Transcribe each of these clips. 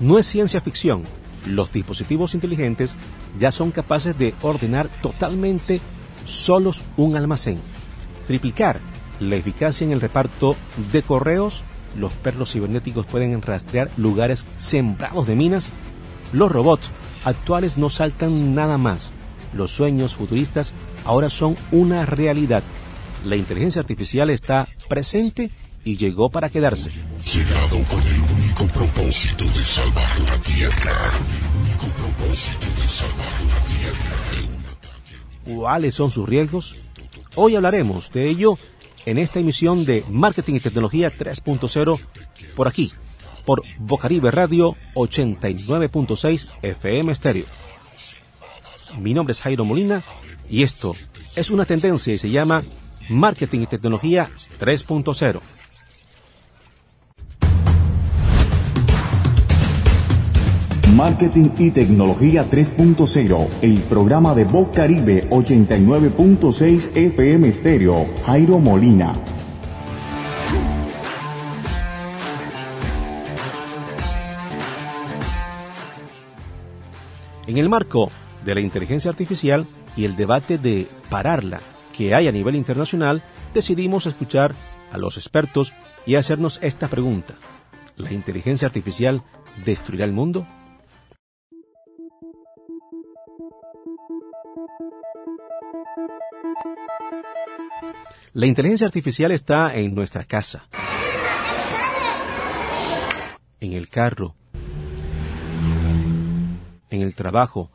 No es ciencia ficción. Los dispositivos inteligentes ya son capaces de ordenar totalmente solos un almacén, triplicar la eficacia en el reparto de correos, los perros cibernéticos pueden rastrear lugares sembrados de minas, los robots actuales no saltan nada más, los sueños futuristas ahora son una realidad. La inteligencia artificial está presente y llegó para quedarse. Llegado con el único propósito de salvar la Tierra. El único propósito de salvar la Tierra. ¿Cuáles son sus riesgos? Hoy hablaremos de ello en esta emisión de Marketing y Tecnología 3.0 por aquí, por Bocaribe Radio 89.6 FM Stereo. Mi nombre es Jairo Molina y esto es una tendencia y se llama Marketing y Tecnología 3.0. Marketing y Tecnología 3.0, el programa de Voz Caribe 89.6 FM Stereo, Jairo Molina. En el marco de la inteligencia artificial y el debate de pararla que hay a nivel internacional, decidimos escuchar a los expertos y hacernos esta pregunta. ¿La inteligencia artificial destruirá el mundo? La inteligencia artificial está en nuestra casa, en el carro, en el trabajo.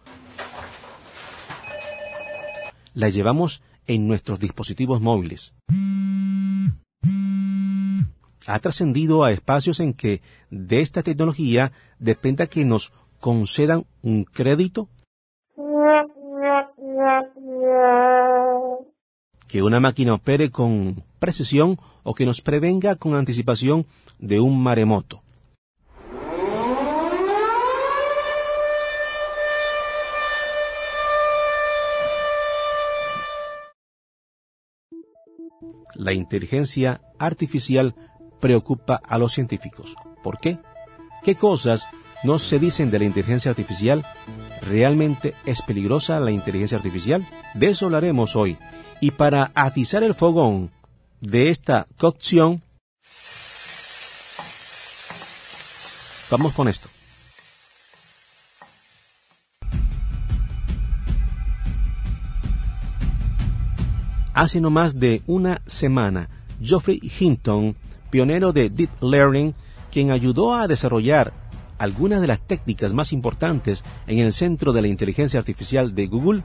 La llevamos en nuestros dispositivos móviles. Ha trascendido a espacios en que de esta tecnología dependa que nos concedan un crédito que una máquina opere con precisión o que nos prevenga con anticipación de un maremoto. La inteligencia artificial preocupa a los científicos. ¿Por qué? ¿Qué cosas no se dicen de la inteligencia artificial? ¿Realmente es peligrosa la inteligencia artificial? De eso hablaremos hoy y para atizar el fogón de esta cocción, vamos con esto. Hace no más de una semana, Geoffrey Hinton, pionero de Deep Learning, quien ayudó a desarrollar algunas de las técnicas más importantes en el centro de la inteligencia artificial de Google,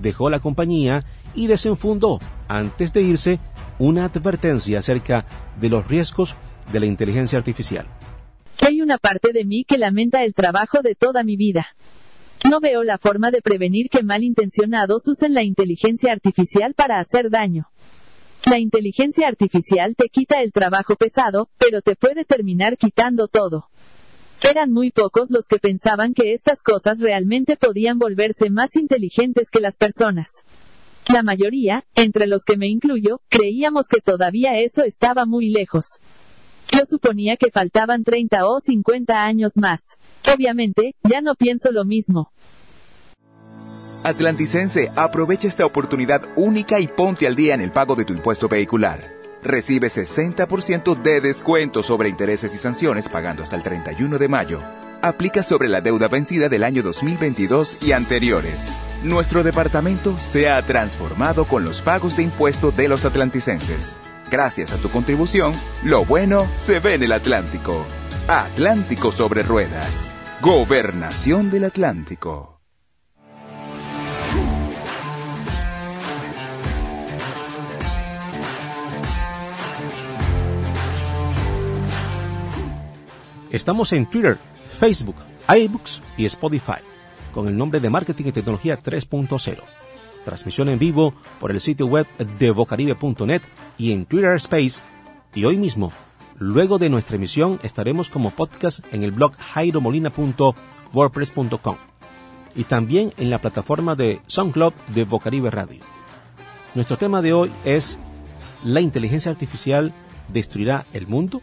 dejó la compañía y desenfundó, antes de irse, una advertencia acerca de los riesgos de la inteligencia artificial. Hay una parte de mí que lamenta el trabajo de toda mi vida. No veo la forma de prevenir que malintencionados usen la inteligencia artificial para hacer daño. La inteligencia artificial te quita el trabajo pesado, pero te puede terminar quitando todo. Eran muy pocos los que pensaban que estas cosas realmente podían volverse más inteligentes que las personas. La mayoría, entre los que me incluyo, creíamos que todavía eso estaba muy lejos. Yo suponía que faltaban 30 o 50 años más. Obviamente, ya no pienso lo mismo. Atlanticense, aprovecha esta oportunidad única y ponte al día en el pago de tu impuesto vehicular. Recibe 60% de descuento sobre intereses y sanciones pagando hasta el 31 de mayo. Aplica sobre la deuda vencida del año 2022 y anteriores. Nuestro departamento se ha transformado con los pagos de impuesto de los atlanticenses. Gracias a tu contribución, lo bueno se ve en el Atlántico. Atlántico sobre ruedas. Gobernación del Atlántico. Estamos en Twitter, Facebook, iBooks y Spotify con el nombre de Marketing y Tecnología 3.0. Transmisión en vivo por el sitio web de bocaribe.net y en Twitter Space. Y hoy mismo, luego de nuestra emisión, estaremos como podcast en el blog jairomolina.wordpress.com y también en la plataforma de SoundCloud de Bocaribe Radio. Nuestro tema de hoy es ¿La inteligencia artificial destruirá el mundo?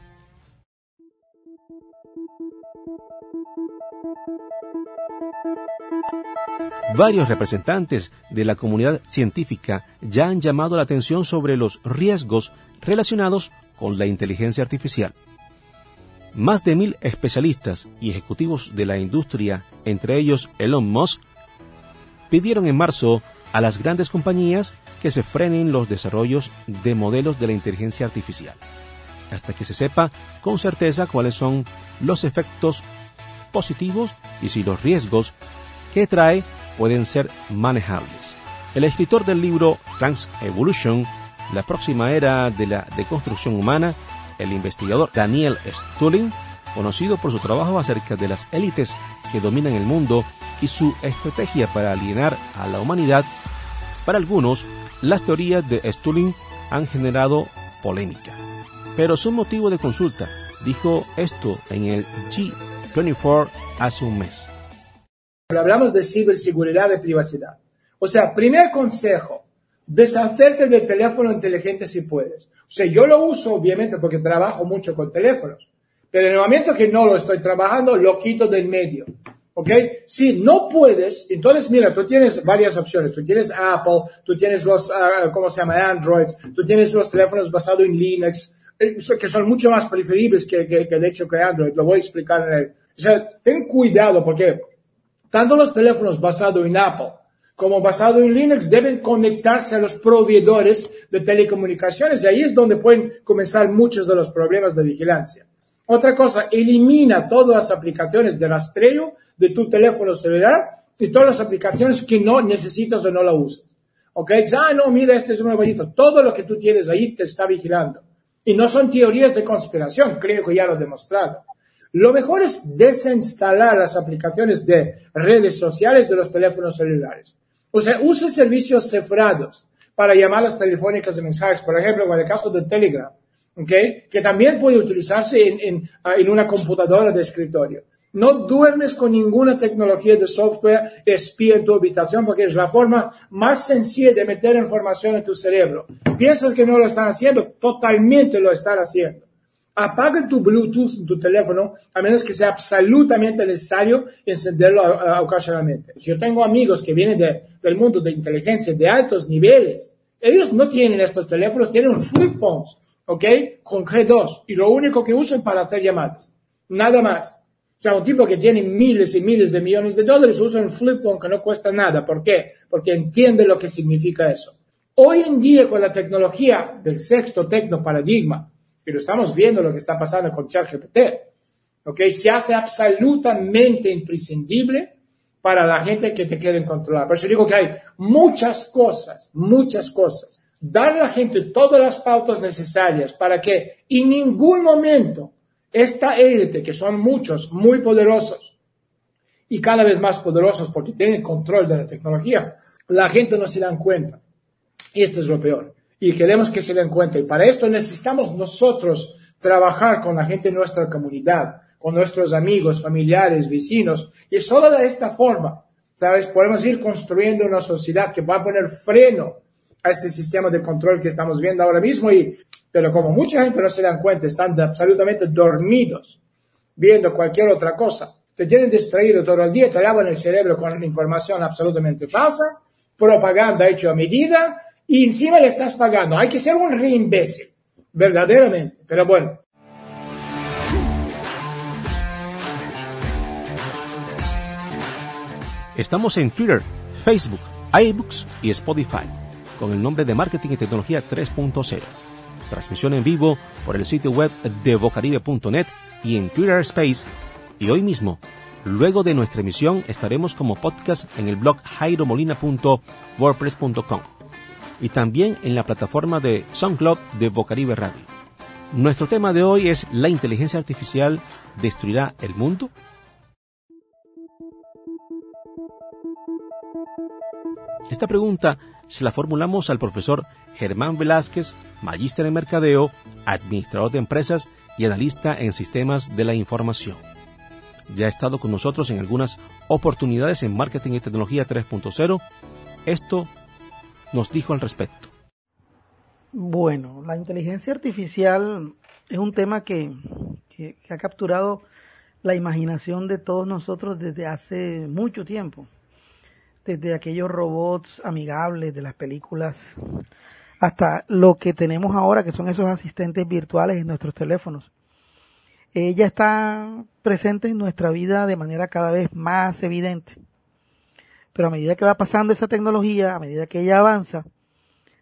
Varios representantes de la comunidad científica ya han llamado la atención sobre los riesgos relacionados con la inteligencia artificial. Más de mil especialistas y ejecutivos de la industria, entre ellos Elon Musk, pidieron en marzo a las grandes compañías que se frenen los desarrollos de modelos de la inteligencia artificial, hasta que se sepa con certeza cuáles son los efectos positivos y si los riesgos que trae pueden ser manejables. El escritor del libro Trans Evolution, la próxima era de la deconstrucción humana, el investigador Daniel Stulin, conocido por su trabajo acerca de las élites que dominan el mundo y su estrategia para alienar a la humanidad, para algunos, las teorías de Stulin han generado polémica. Pero son motivo de consulta, dijo esto en el G24 hace un mes. Hablamos de ciberseguridad y privacidad. O sea, primer consejo, deshacerte del teléfono inteligente si puedes. O sea, yo lo uso obviamente porque trabajo mucho con teléfonos, pero en el momento que no lo estoy trabajando, lo quito del medio. ¿Ok? Si no puedes, entonces mira, tú tienes varias opciones. Tú tienes Apple, tú tienes los, uh, ¿cómo se llama? Android, tú tienes los teléfonos basados en Linux, eh, que son mucho más preferibles que, que, que, de hecho que Android. Lo voy a explicar en el... O sea, ten cuidado porque tanto los teléfonos basados en Apple como basado en Linux deben conectarse a los proveedores de telecomunicaciones y ahí es donde pueden comenzar muchos de los problemas de vigilancia. Otra cosa, elimina todas las aplicaciones de rastreo de tu teléfono celular y todas las aplicaciones que no necesitas o no la usas. ¿Ok? Ah, no, mira, este es un nuevo Todo lo que tú tienes ahí te está vigilando. Y no son teorías de conspiración, creo que ya lo he demostrado. Lo mejor es desinstalar las aplicaciones de redes sociales de los teléfonos celulares. O sea, use servicios cifrados para llamadas telefónicas de mensajes, por ejemplo, en el caso de Telegram, ¿okay? que también puede utilizarse en, en, ah, en una computadora de escritorio. No duermes con ninguna tecnología de software espía en tu habitación porque es la forma más sencilla de meter información en tu cerebro. Piensas que no lo están haciendo, totalmente lo están haciendo. Apaga tu Bluetooth en tu teléfono a menos que sea absolutamente necesario encenderlo ocasionalmente. Yo tengo amigos que vienen del mundo de inteligencia de altos niveles. Ellos no tienen estos teléfonos, tienen flip phones, ¿ok? Con G2 y lo único que usan para hacer llamadas. Nada más. O sea, un tipo que tiene miles y miles de millones de dólares usa un flip phone que no cuesta nada. ¿Por qué? Porque entiende lo que significa eso. Hoy en día, con la tecnología del sexto tecno paradigma, pero estamos viendo lo que está pasando con ChatGPT. ¿Ok? Se hace absolutamente imprescindible para la gente que te quiere controlar. Por eso digo que hay muchas cosas, muchas cosas. Dar a la gente todas las pautas necesarias para que en ningún momento esta élite, que son muchos, muy poderosos y cada vez más poderosos porque tienen control de la tecnología, la gente no se dan cuenta. Y esto es lo peor y queremos que se den cuenta. Y para esto necesitamos nosotros trabajar con la gente de nuestra comunidad, con nuestros amigos, familiares, vecinos. Y solo de esta forma, ¿sabes? Podemos ir construyendo una sociedad que va a poner freno a este sistema de control que estamos viendo ahora mismo. Y, pero como mucha gente no se dan cuenta, están absolutamente dormidos viendo cualquier otra cosa. Te tienen distraído todo el día, te lavan el cerebro con información absolutamente falsa, propaganda hecha a medida, y encima le estás pagando. Hay que ser un re imbécil, verdaderamente. Pero bueno. Estamos en Twitter, Facebook, iBooks y Spotify con el nombre de Marketing y Tecnología 3.0. Transmisión en vivo por el sitio web de bocaribe.net y en Twitter Space. Y hoy mismo, luego de nuestra emisión, estaremos como podcast en el blog jairomolina.wordpress.com y también en la plataforma de SoundCloud de Bocaribe Radio. Nuestro tema de hoy es ¿La inteligencia artificial destruirá el mundo? Esta pregunta se la formulamos al profesor Germán Velázquez, magíster en mercadeo, administrador de empresas y analista en sistemas de la información. Ya ha estado con nosotros en algunas oportunidades en Marketing y Tecnología 3.0. Esto nos dijo al respecto? Bueno, la inteligencia artificial es un tema que, que, ha capturado la imaginación de todos nosotros desde hace mucho tiempo. desde aquellos robots amigables de las películas hasta lo que tenemos ahora, que son esos asistentes virtuales en nuestros teléfonos. Ella está presente en nuestra vida de manera cada vez más evidente. Pero a medida que va pasando esa tecnología, a medida que ella avanza,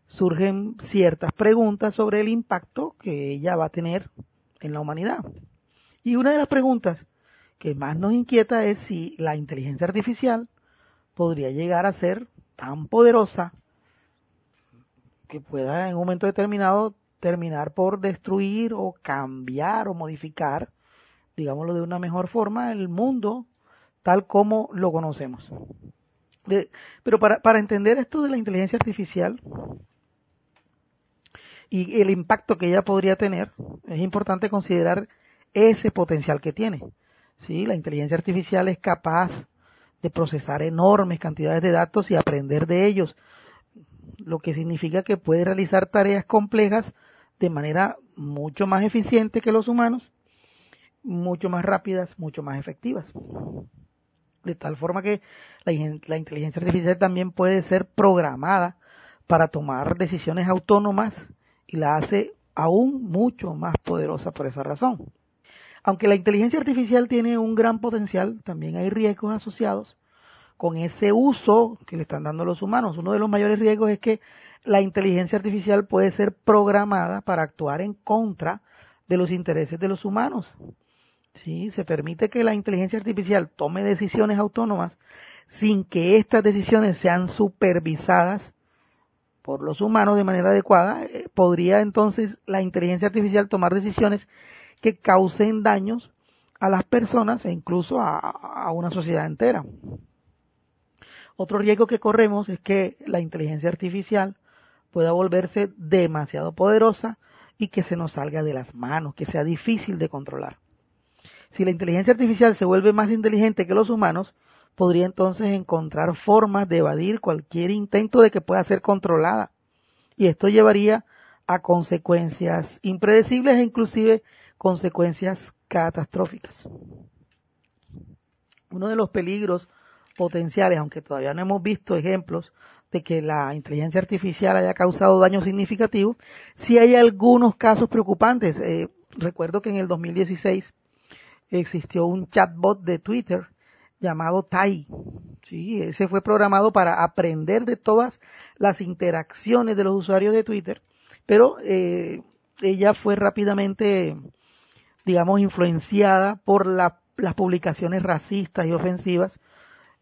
surgen ciertas preguntas sobre el impacto que ella va a tener en la humanidad. Y una de las preguntas que más nos inquieta es si la inteligencia artificial podría llegar a ser tan poderosa que pueda en un momento determinado terminar por destruir o cambiar o modificar, digámoslo de una mejor forma, el mundo tal como lo conocemos. Pero para, para entender esto de la inteligencia artificial y el impacto que ella podría tener, es importante considerar ese potencial que tiene. ¿sí? La inteligencia artificial es capaz de procesar enormes cantidades de datos y aprender de ellos, lo que significa que puede realizar tareas complejas de manera mucho más eficiente que los humanos, mucho más rápidas, mucho más efectivas. De tal forma que la, inteligencia artificial también puede ser programada para tomar decisiones autónomas y la hace aún mucho más poderosa por esa razón. Aunque la inteligencia artificial tiene un gran potencial, también hay riesgos asociados con ese uso que le están dando los humanos. Uno de los mayores riesgos es que la inteligencia artificial puede ser programada para actuar en contra de los intereses de los humanos. ¿Sí? Se permite que la inteligencia artificial tome decisiones autónomas sin que estas decisiones sean supervisadas por los humanos de manera adecuada. Eh, podría entonces la inteligencia artificial tomar decisiones que causen daños a las personas e incluso a, una sociedad entera. Otro riesgo que corremos es que la inteligencia artificial pueda volverse demasiado poderosa y que se nos salga de las manos, que sea difícil de controlar. Si la inteligencia artificial se vuelve más inteligente que los humanos, podría entonces encontrar formas de evadir cualquier intento de que pueda ser controlada. Y esto llevaría a consecuencias impredecibles e inclusive consecuencias catastróficas. Uno de los peligros potenciales, aunque todavía no hemos visto ejemplos de que la inteligencia artificial haya causado daño significativo, sí hay algunos casos preocupantes. Eh, recuerdo que en el 2016 existió un chatbot de Twitter llamado Tai. Sí, ese fue programado para aprender de todas las interacciones de los usuarios de Twitter, pero eh, ella fue rápidamente digamos, influenciada por las publicaciones racistas y ofensivas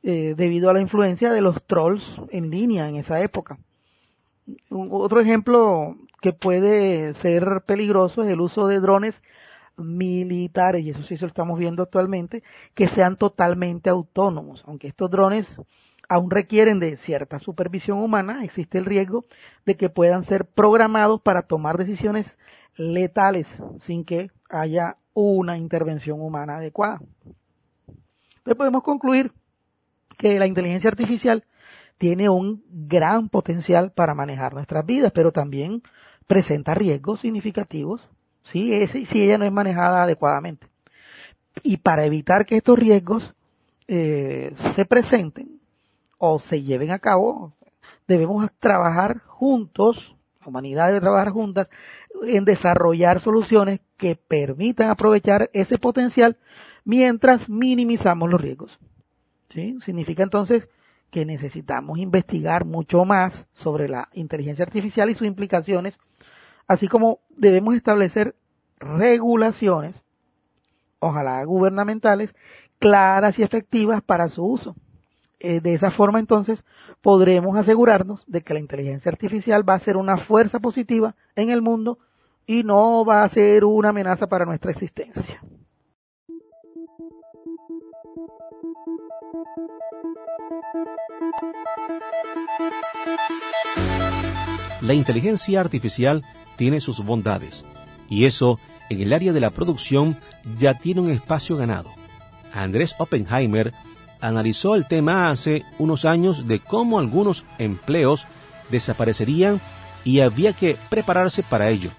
eh, debido a la influencia de los trolls en línea en esa época. otro ejemplo que puede ser peligroso es el uso de drones militares, y eso sí se lo estamos viendo actualmente, que sean totalmente autónomos. Aunque estos drones aún requieren de cierta supervisión humana, existe el riesgo de que puedan ser programados para tomar decisiones letales sin que haya una intervención humana adecuada. Entonces podemos concluir que la inteligencia artificial tiene un gran potencial para manejar nuestras vidas, pero también presenta riesgos significativos si, si ella no es manejada adecuadamente. Y para evitar que estos riesgos eh, se presenten o se lleven a cabo, debemos trabajar juntos, la humanidad debe trabajar juntas en desarrollar soluciones que permitan aprovechar ese potencial mientras minimizamos los riesgos. ¿Sí? Significa entonces que necesitamos investigar mucho más sobre la inteligencia artificial y sus implicaciones, así como debemos establecer regulaciones, ojalá gubernamentales, claras y efectivas para su uso. Eh, de esa forma entonces podremos asegurarnos de que la inteligencia artificial va a ser una fuerza positiva en el mundo y no va a ser una amenaza para nuestra existencia. La inteligencia artificial tiene sus bondades y eso en el área de la producción ya tiene un espacio ganado. Andrés Oppenheimer analizó el tema hace unos años de cómo algunos empleos desaparecerían y había que prepararse para ello.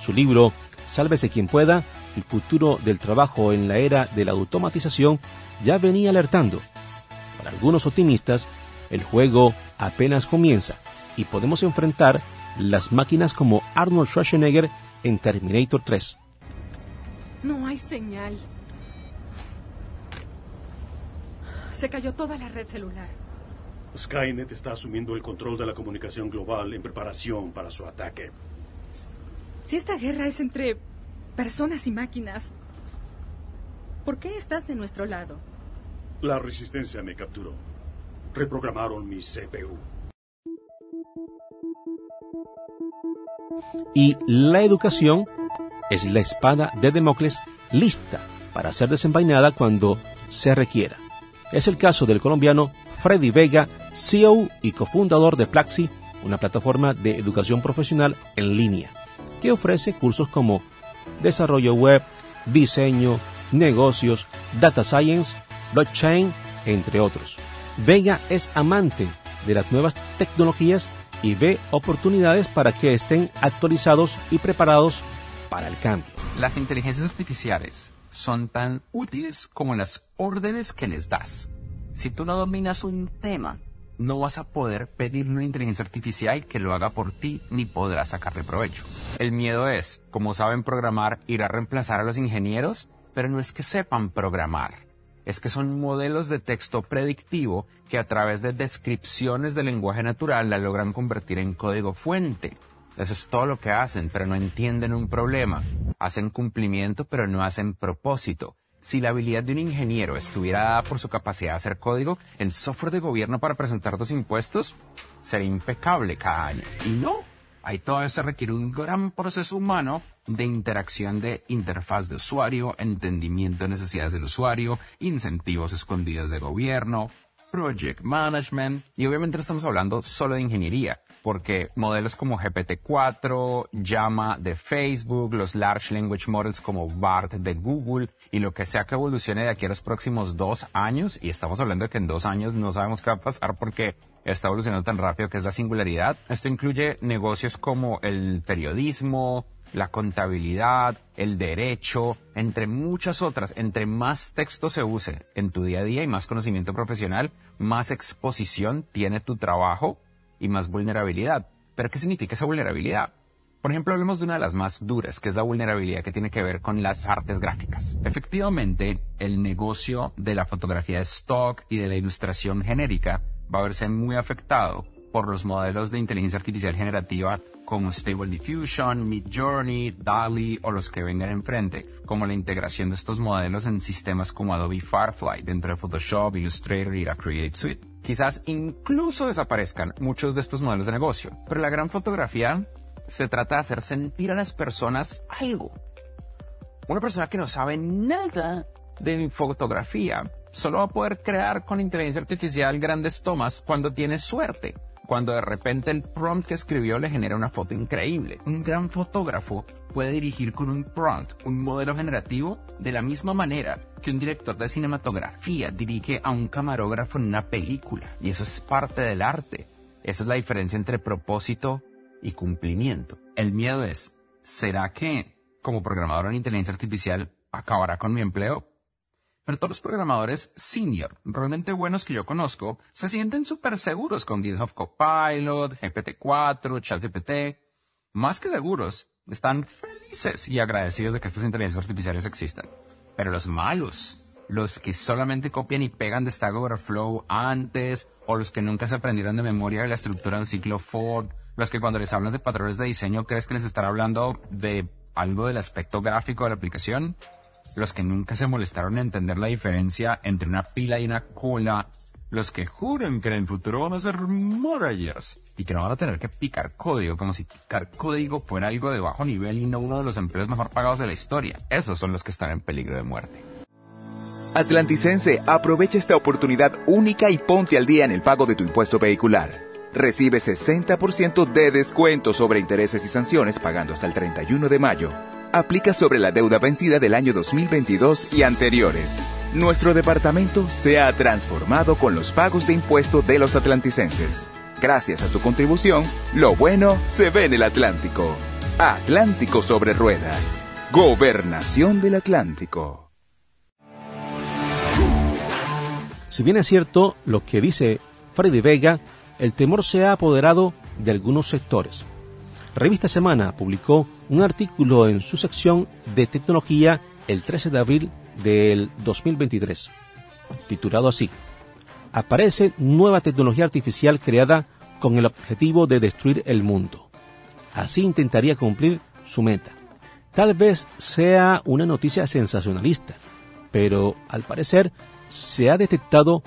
Su libro, Sálvese quien pueda, el futuro del trabajo en la era de la automatización, ya venía alertando. Para algunos optimistas, El juego apenas comienza y podemos enfrentar las máquinas como Arnold Schwarzenegger en Terminator 3. No hay señal. Se cayó toda la red celular. Skynet está asumiendo el control de la comunicación global en preparación para su ataque. Si esta guerra es entre personas y máquinas, ¿por qué estás de nuestro lado? La resistencia me capturó. Reprogramaron mi CPU. Y la educación es la espada de Democles lista para ser desenvainada cuando se requiera. Es el caso del colombiano Freddy Vega, CEO y cofundador de Plaxi, una plataforma de educación profesional en línea, que ofrece cursos como desarrollo web, diseño, negocios, data science, blockchain, entre otros. Vega es amante de las nuevas tecnologías y ve oportunidades para que estén actualizados y preparados para el cambio. Las inteligencias artificiales son tan útiles como las órdenes que les das. Si tú no dominas un tema, no vas a poder pedirle una inteligencia artificial que lo haga por ti ni podrás sacarle provecho. El miedo es, como saben programar, ir a reemplazar a los ingenieros, pero no es que sepan programar es que son modelos de texto predictivo que a través de descripciones del lenguaje natural la logran convertir en código fuente. Eso es todo lo que hacen, pero no entienden un problema. Hacen cumplimiento, pero no hacen propósito. Si la habilidad de un ingeniero estuviera dada por su capacidad de hacer código, el software de gobierno para presentar los impuestos sería impecable cada año. Y no, ahí todavía se requiere un gran proceso humano de interacción de interfaz de usuario, entendimiento de necesidades del usuario, incentivos escondidos de gobierno, project management y obviamente no estamos hablando solo de ingeniería porque modelos como GPT-4, Llama de Facebook, los Large Language Models como BART de Google y lo que sea que evolucione de aquí a los próximos dos años, y estamos hablando de que en dos años no sabemos qué va a pasar porque está evolucionando tan rápido que es la singularidad. Esto incluye negocios como el periodismo, la contabilidad, el derecho, entre muchas otras. Entre más texto se use en tu día a día y más conocimiento profesional, más exposición tiene tu trabajo y más vulnerabilidad. ¿Pero qué significa esa vulnerabilidad? Por ejemplo, hablemos de una de las más duras, que es la vulnerabilidad que tiene que ver con las artes gráficas. Efectivamente, el negocio de la fotografía de stock y de la ilustración genérica va a verse muy afectado por los modelos de inteligencia artificial generativa como Stable Diffusion, Midjourney, DALI o los que vengan enfrente, como la integración de estos modelos en sistemas como Adobe Firefly dentro de Photoshop, Illustrator y la Creative Suite. Quizás incluso desaparezcan muchos de estos modelos de negocio, pero la gran fotografía se trata de hacer sentir a las personas algo. Una persona que no sabe nada de fotografía solo va a poder crear con inteligencia artificial grandes tomas cuando tiene suerte cuando de repente el prompt que escribió le genera una foto increíble. Un gran fotógrafo puede dirigir con un prompt un modelo generativo de la misma manera que un director de cinematografía dirige a un camarógrafo en una película. Y eso es parte del arte. Esa es la diferencia entre propósito y cumplimiento. El miedo es, ¿será que como programador en inteligencia artificial acabará con mi empleo? Pero todos los programadores senior, realmente buenos que yo conozco, se sienten súper seguros con GitHub Copilot, GPT-4, ChatGPT. Más que seguros, están felices y agradecidos de que estas inteligencias artificiales existan. Pero los malos, los que solamente copian y pegan de Stack Overflow antes, o los que nunca se aprendieron de memoria de la estructura de un ciclo Ford, los que cuando les hablas de patrones de diseño crees que les estará hablando de algo del aspecto gráfico de la aplicación, los que nunca se molestaron en entender la diferencia entre una pila y una cola, los que juran que en el futuro van a ser maravillas y que no van a tener que picar código como si picar código fuera algo de bajo nivel y no uno de los empleos mejor pagados de la historia. Esos son los que están en peligro de muerte. Atlanticense, aprovecha esta oportunidad única y ponte al día en el pago de tu impuesto vehicular. Recibe 60% de descuento sobre intereses y sanciones pagando hasta el 31 de mayo aplica sobre la deuda vencida del año 2022 y anteriores. Nuestro departamento se ha transformado con los pagos de impuestos de los atlanticenses. Gracias a tu contribución, lo bueno se ve en el Atlántico. Atlántico sobre ruedas. Gobernación del Atlántico. Si bien es cierto lo que dice Freddy Vega, el temor se ha apoderado de algunos sectores. Revista Semana publicó un artículo en su sección de tecnología el 13 de abril del 2023, titulado así, Aparece nueva tecnología artificial creada con el objetivo de destruir el mundo. Así intentaría cumplir su meta. Tal vez sea una noticia sensacionalista, pero al parecer se ha detectado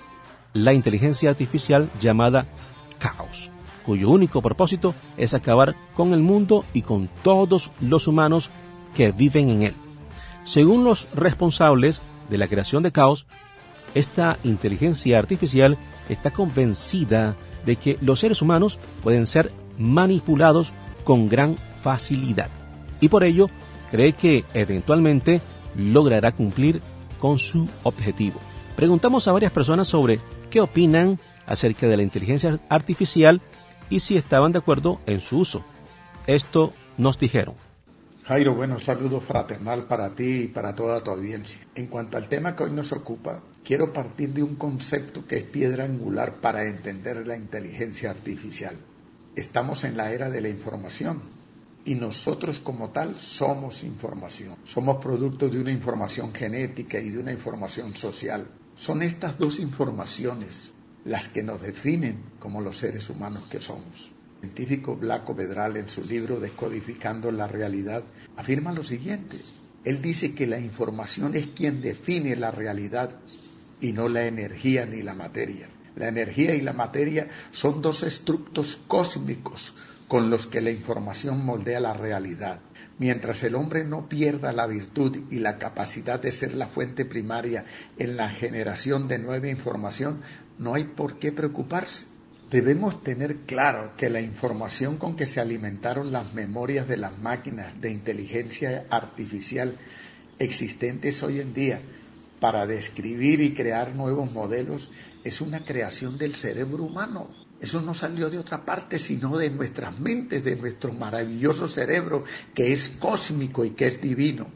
la inteligencia artificial llamada Caos, cuyo único propósito es acabar con el mundo y con todos los humanos que viven en él. Según los responsables de la creación de Caos, esta inteligencia artificial está convencida de que los seres humanos pueden ser manipulados con gran facilidad y por ello cree que eventualmente logrará cumplir con su objetivo. Preguntamos a varias personas sobre qué opinan acerca de la inteligencia artificial y si estaban de acuerdo en su uso. Esto nos dijeron. Jairo, bueno, saludo fraternal para ti y para toda tu audiencia. En cuanto al tema que hoy nos ocupa, quiero partir de un concepto que es piedra angular para entender la inteligencia artificial. Estamos en la era de la información y nosotros como tal somos información. Somos producto de una información genética y de una información social. Son estas dos informaciones las que nos definen como los seres humanos que somos. El científico Blanco Bedral en su libro Descodificando la realidad afirma lo siguiente. Él dice que la información es quien define la realidad y no la energía ni la materia. La energía y la materia son dos estructos cósmicos con los que la información moldea la realidad. Mientras el hombre no pierda la virtud y la capacidad de ser la fuente primaria en la generación de nueva información, no hay por qué preocuparse. Debemos tener claro que la información con que se alimentaron las memorias de las máquinas de inteligencia artificial existentes hoy en día para describir y crear nuevos modelos es una creación del cerebro humano. Eso no salió de otra parte, sino de nuestras mentes, de nuestro maravilloso cerebro, que es cósmico y que es divino.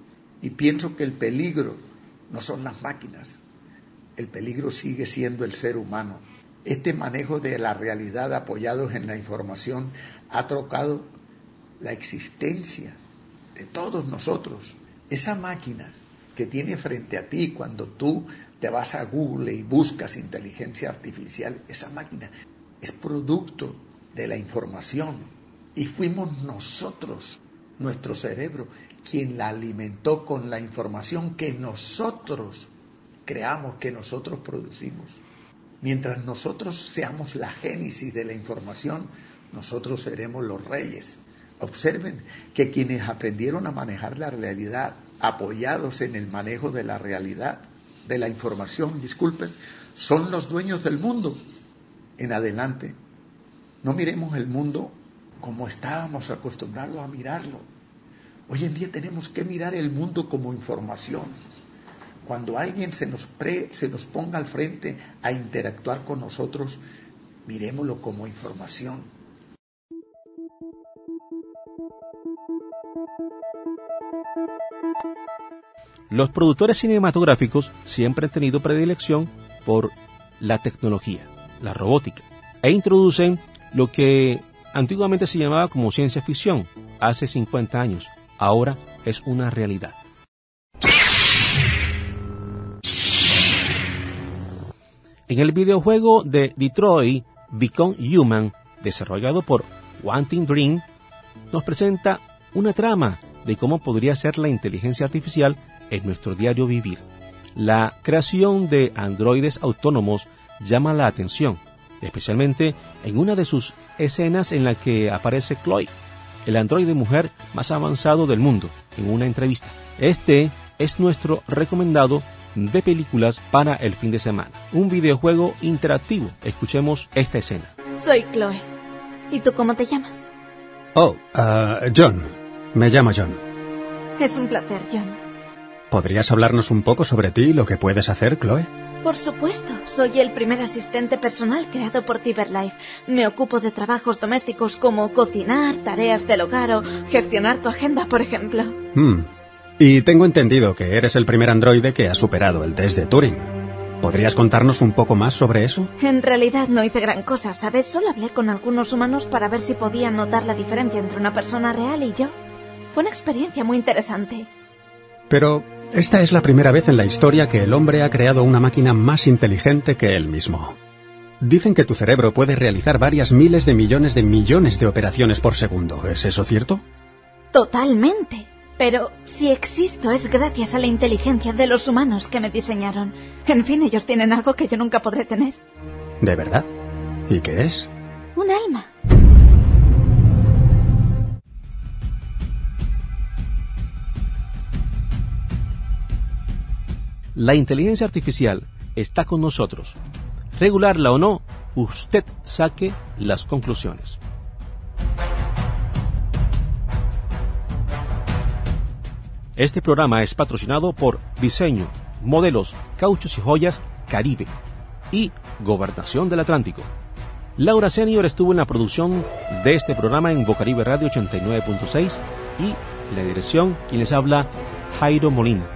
Y pienso que el peligro no son las máquinas, el peligro sigue siendo el ser humano. Este manejo de la realidad apoyados en la información ha trocado la existencia de todos nosotros. Esa máquina que tiene frente a ti cuando tú te vas a Google y buscas inteligencia artificial, esa máquina es producto de la información y fuimos nosotros, nuestro cerebro, quien la alimentó con la información que nosotros creamos, que nosotros producimos. Mientras nosotros seamos la génesis de la información, nosotros seremos los reyes. Observen que quienes aprendieron a manejar la realidad, apoyados en el manejo de la realidad, de la información, disculpen, son los dueños del mundo. En adelante, no miremos el mundo como estábamos acostumbrados a mirarlo. Hoy en día tenemos que mirar el mundo como información cuando alguien se nos, se nos ponga al frente a interactuar con nosotros, miremoslo como información. Los productores cinematográficos siempre han tenido predilección por la tecnología, la robótica, e introducen lo que antiguamente se llamaba como ciencia ficción, hace 50 años, ahora es una realidad. En el videojuego de Detroit Become Human, desarrollado por Wanting Dream, nos presenta una trama de cómo podría ser la inteligencia artificial en nuestro diario vivir. La creación de androides autónomos llama la atención, especialmente en una de sus escenas en la que aparece Chloe, el androide mujer más avanzado del mundo, en una entrevista. Este es nuestro recomendado de películas para el fin de semana. Un videojuego interactivo. Escuchemos esta escena. Soy Chloe. ¿Y tú cómo te llamas? Oh, uh, John. Me llamo John. Es un placer, John. ¿Podrías hablarnos un poco sobre ti y lo que puedes hacer, Chloe? Por supuesto, soy el primer asistente personal creado por CyberLife. Me ocupo de trabajos domésticos como cocinar, tareas del hogar o gestionar tu agenda, por ejemplo. Hmm. Y tengo entendido que eres el primer androide que ha superado el test de Turing. ¿Podrías contarnos un poco más sobre eso? En realidad no hice gran cosa, ¿sabes? Solo hablé con algunos humanos para ver si podían notar la diferencia entre una persona real y yo. Fue una experiencia muy interesante. Pero esta es la primera vez en la historia que el hombre ha creado una máquina más inteligente que él mismo. Dicen que tu cerebro puede realizar varias miles de millones de millones de operaciones por segundo. ¿Es eso cierto? Totalmente. Pero si existo es gracias a la inteligencia de los humanos que me diseñaron. En fin, ellos tienen algo que yo nunca podré tener. ¿De verdad? ¿Y qué es? Un alma. La inteligencia artificial está con nosotros. Regularla o no, usted saque las conclusiones. Este programa es patrocinado por Diseño, Modelos, Cauchos y Joyas Caribe y Gobernación del Atlántico. Laura Senior estuvo en la producción de este programa en Bocaribe Radio 89.6 y la dirección quien les habla Jairo Molina.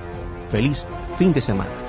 Feliz fin de semana.